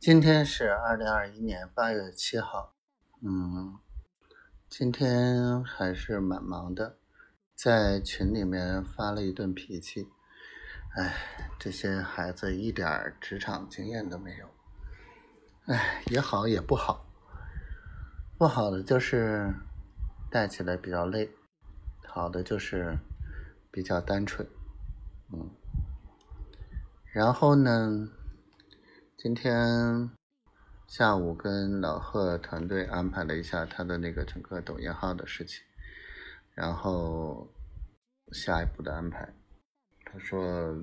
今天是二零二一年八月七号，嗯，今天还是蛮忙的，在群里面发了一顿脾气，哎，这些孩子一点职场经验都没有，哎，也好也不好，不好的就是带起来比较累，好的就是比较单纯，嗯，然后呢？今天下午跟老贺团队安排了一下他的那个整个抖音号的事情，然后下一步的安排，他说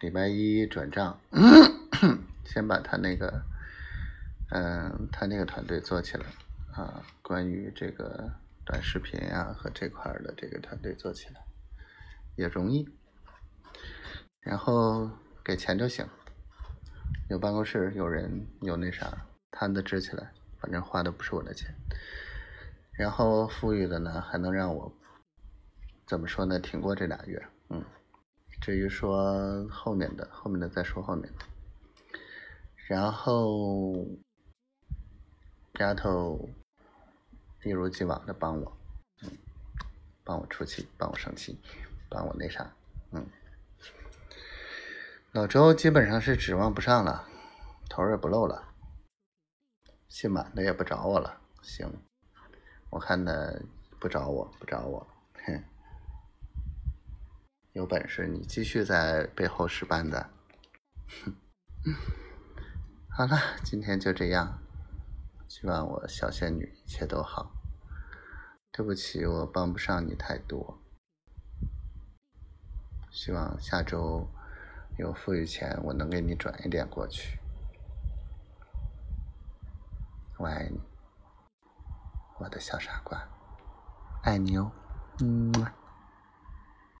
礼拜一转账，先把他那个，嗯，他那个团队做起来啊，关于这个短视频啊和这块的这个团队做起来也容易，然后给钱就行。有办公室，有人，有那啥，摊子支起来，反正花的不是我的钱。然后富裕的呢，还能让我怎么说呢？挺过这俩月，嗯。至于说后面的，后面的再说后面的。然后丫头一如既往的帮我，嗯，帮我出气，帮我生气，帮我那啥，嗯。老周基本上是指望不上了，头也不露了，信满的也不找我了。行，我看他不找我，不找我，哼，有本事你继续在背后使绊子。好了，今天就这样，希望我小仙女一切都好。对不起，我帮不上你太多，希望下周。有富裕钱，我能给你转一点过去。我爱你，我的小傻瓜，爱你哦，嗯。